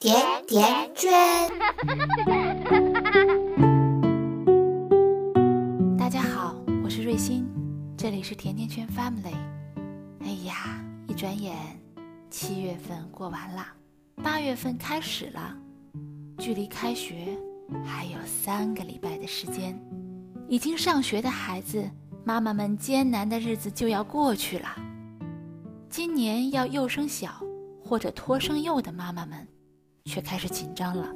甜甜圈。大家好，我是瑞欣，这里是甜甜圈 Family。哎呀，一转眼，七月份过完了，八月份开始了，距离开学还有三个礼拜的时间。已经上学的孩子，妈妈们艰难的日子就要过去了。今年要幼升小或者托生幼的妈妈们。却开始紧张了。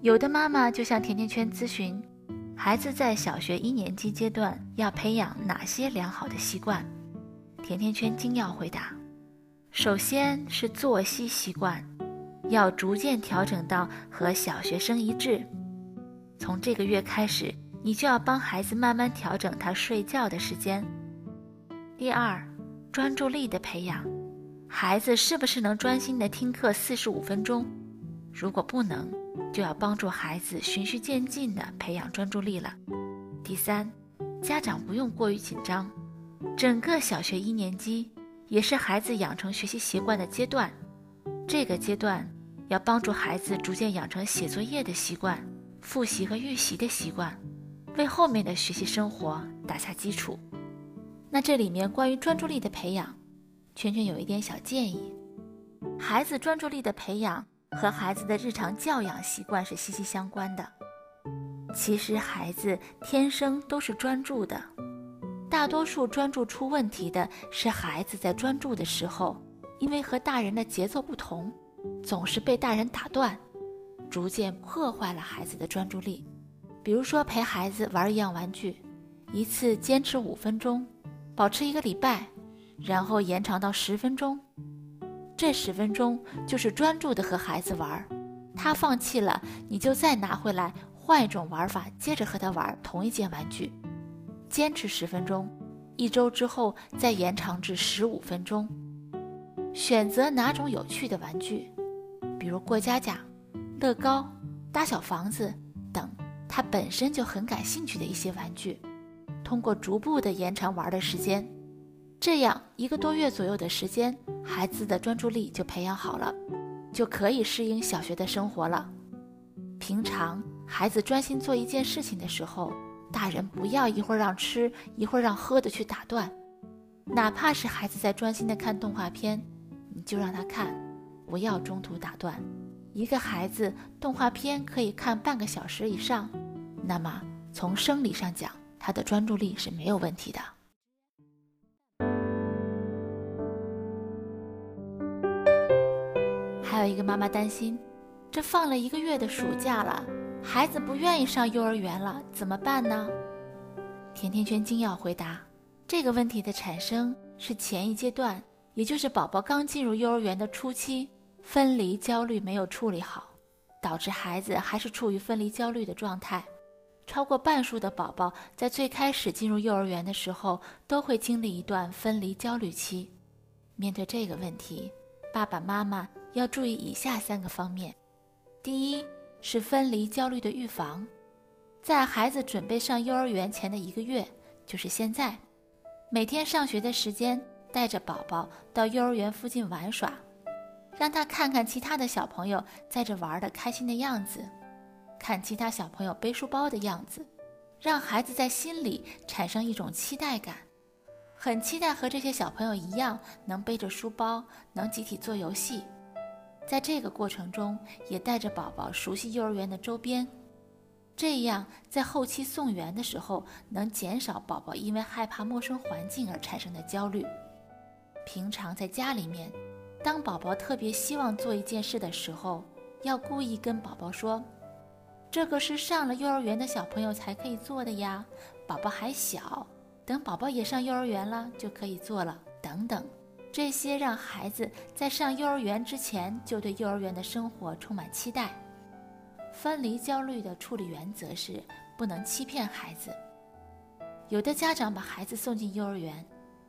有的妈妈就向甜甜圈咨询，孩子在小学一年级阶段要培养哪些良好的习惯？甜甜圈精要回答：首先是作息习惯，要逐渐调整到和小学生一致。从这个月开始，你就要帮孩子慢慢调整他睡觉的时间。第二，专注力的培养。孩子是不是能专心的听课四十五分钟？如果不能，就要帮助孩子循序渐进的培养专注力了。第三，家长不用过于紧张，整个小学一年级也是孩子养成学习习惯的阶段，这个阶段要帮助孩子逐渐养成写作业的习惯、复习和预习的习惯，为后面的学习生活打下基础。那这里面关于专注力的培养。圈圈有一点小建议：孩子专注力的培养和孩子的日常教养习惯是息息相关的。其实孩子天生都是专注的，大多数专注出问题的是孩子在专注的时候，因为和大人的节奏不同，总是被大人打断，逐渐破坏了孩子的专注力。比如说陪孩子玩一样玩具，一次坚持五分钟，保持一个礼拜。然后延长到十分钟，这十分钟就是专注的和孩子玩儿。他放弃了，你就再拿回来，换一种玩法，接着和他玩同一件玩具。坚持十分钟，一周之后再延长至十五分钟。选择哪种有趣的玩具，比如过家家、乐高、搭小房子等，他本身就很感兴趣的一些玩具，通过逐步的延长玩的时间。这样一个多月左右的时间，孩子的专注力就培养好了，就可以适应小学的生活了。平常孩子专心做一件事情的时候，大人不要一会儿让吃一会儿让喝的去打断，哪怕是孩子在专心的看动画片，你就让他看，不要中途打断。一个孩子动画片可以看半个小时以上，那么从生理上讲，他的专注力是没有问题的。还有一个妈妈担心，这放了一个月的暑假了，孩子不愿意上幼儿园了，怎么办呢？甜甜圈精要回答：这个问题的产生是前一阶段，也就是宝宝刚进入幼儿园的初期，分离焦虑没有处理好，导致孩子还是处于分离焦虑的状态。超过半数的宝宝在最开始进入幼儿园的时候，都会经历一段分离焦虑期。面对这个问题，爸爸妈妈。要注意以下三个方面：第一是分离焦虑的预防，在孩子准备上幼儿园前的一个月，就是现在，每天上学的时间，带着宝宝到幼儿园附近玩耍，让他看看其他的小朋友在这玩的开心的样子，看其他小朋友背书包的样子，让孩子在心里产生一种期待感，很期待和这些小朋友一样，能背着书包，能集体做游戏。在这个过程中，也带着宝宝熟悉幼儿园的周边，这样在后期送园的时候，能减少宝宝因为害怕陌生环境而产生的焦虑。平常在家里面，当宝宝特别希望做一件事的时候，要故意跟宝宝说：“这个是上了幼儿园的小朋友才可以做的呀，宝宝还小，等宝宝也上幼儿园了就可以做了。”等等。这些让孩子在上幼儿园之前就对幼儿园的生活充满期待。分离焦虑的处理原则是不能欺骗孩子。有的家长把孩子送进幼儿园，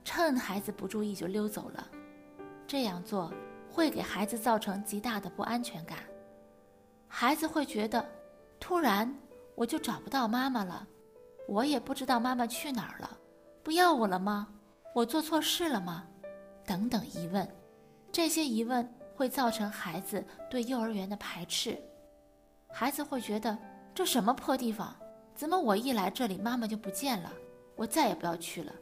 趁孩子不注意就溜走了，这样做会给孩子造成极大的不安全感。孩子会觉得，突然我就找不到妈妈了，我也不知道妈妈去哪儿了，不要我了吗？我做错事了吗？等等疑问，这些疑问会造成孩子对幼儿园的排斥。孩子会觉得这什么破地方，怎么我一来这里，妈妈就不见了，我再也不要去了。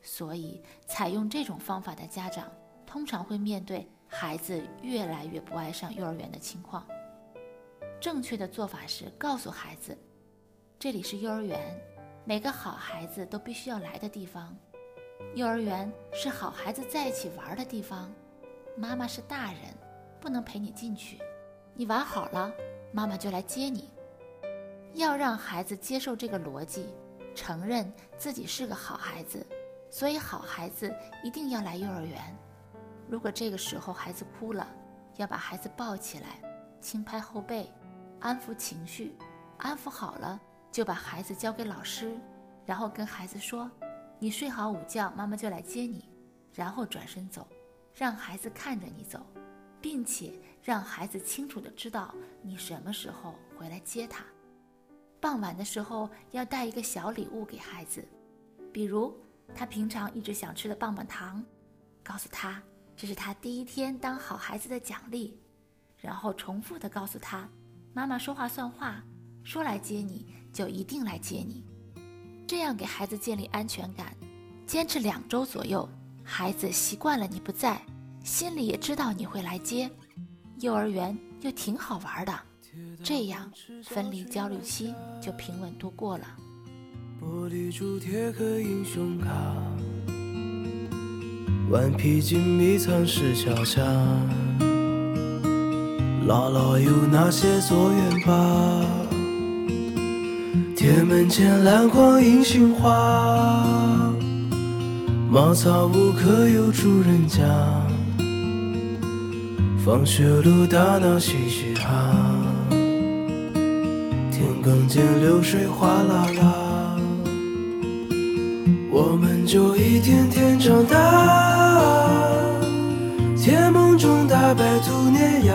所以，采用这种方法的家长，通常会面对孩子越来越不爱上幼儿园的情况。正确的做法是告诉孩子，这里是幼儿园，每个好孩子都必须要来的地方。幼儿园是好孩子在一起玩的地方，妈妈是大人，不能陪你进去。你玩好了，妈妈就来接你。要让孩子接受这个逻辑，承认自己是个好孩子。所以，好孩子一定要来幼儿园。如果这个时候孩子哭了，要把孩子抱起来，轻拍后背，安抚情绪。安抚好了，就把孩子交给老师，然后跟孩子说：“你睡好午觉，妈妈就来接你。”然后转身走，让孩子看着你走，并且让孩子清楚的知道你什么时候回来接他。傍晚的时候要带一个小礼物给孩子，比如。他平常一直想吃的棒棒糖，告诉他这是他第一天当好孩子的奖励，然后重复的告诉他，妈妈说话算话，说来接你就一定来接你，这样给孩子建立安全感。坚持两周左右，孩子习惯了你不在，心里也知道你会来接，幼儿园又挺好玩的，这样分离焦虑期就平稳度过了。玻璃珠贴和英雄卡，顽皮筋迷藏石桥下，姥姥有那些作业本，铁门前篮筐银杏花，茅草屋可有住人家，放学路打闹嘻嘻哈，田埂间流水哗啦啦。我们就一天天长大，甜梦中大白兔碾压，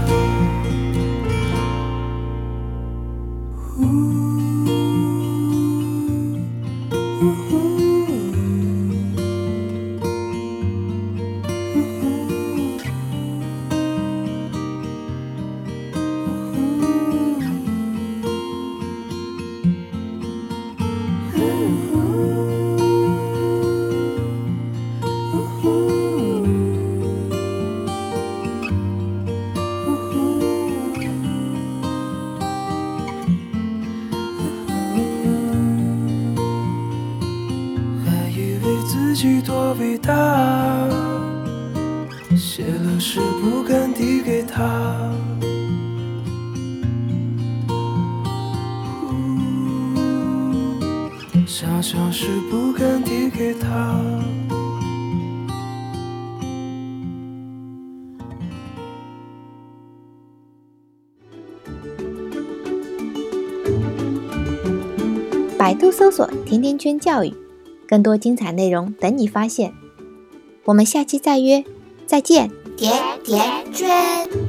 写了诗不敢递给他。想想是不敢递给他。百度搜索“甜甜圈教育”，更多精彩内容等你发现。我们下期再约，再见。甜甜圈。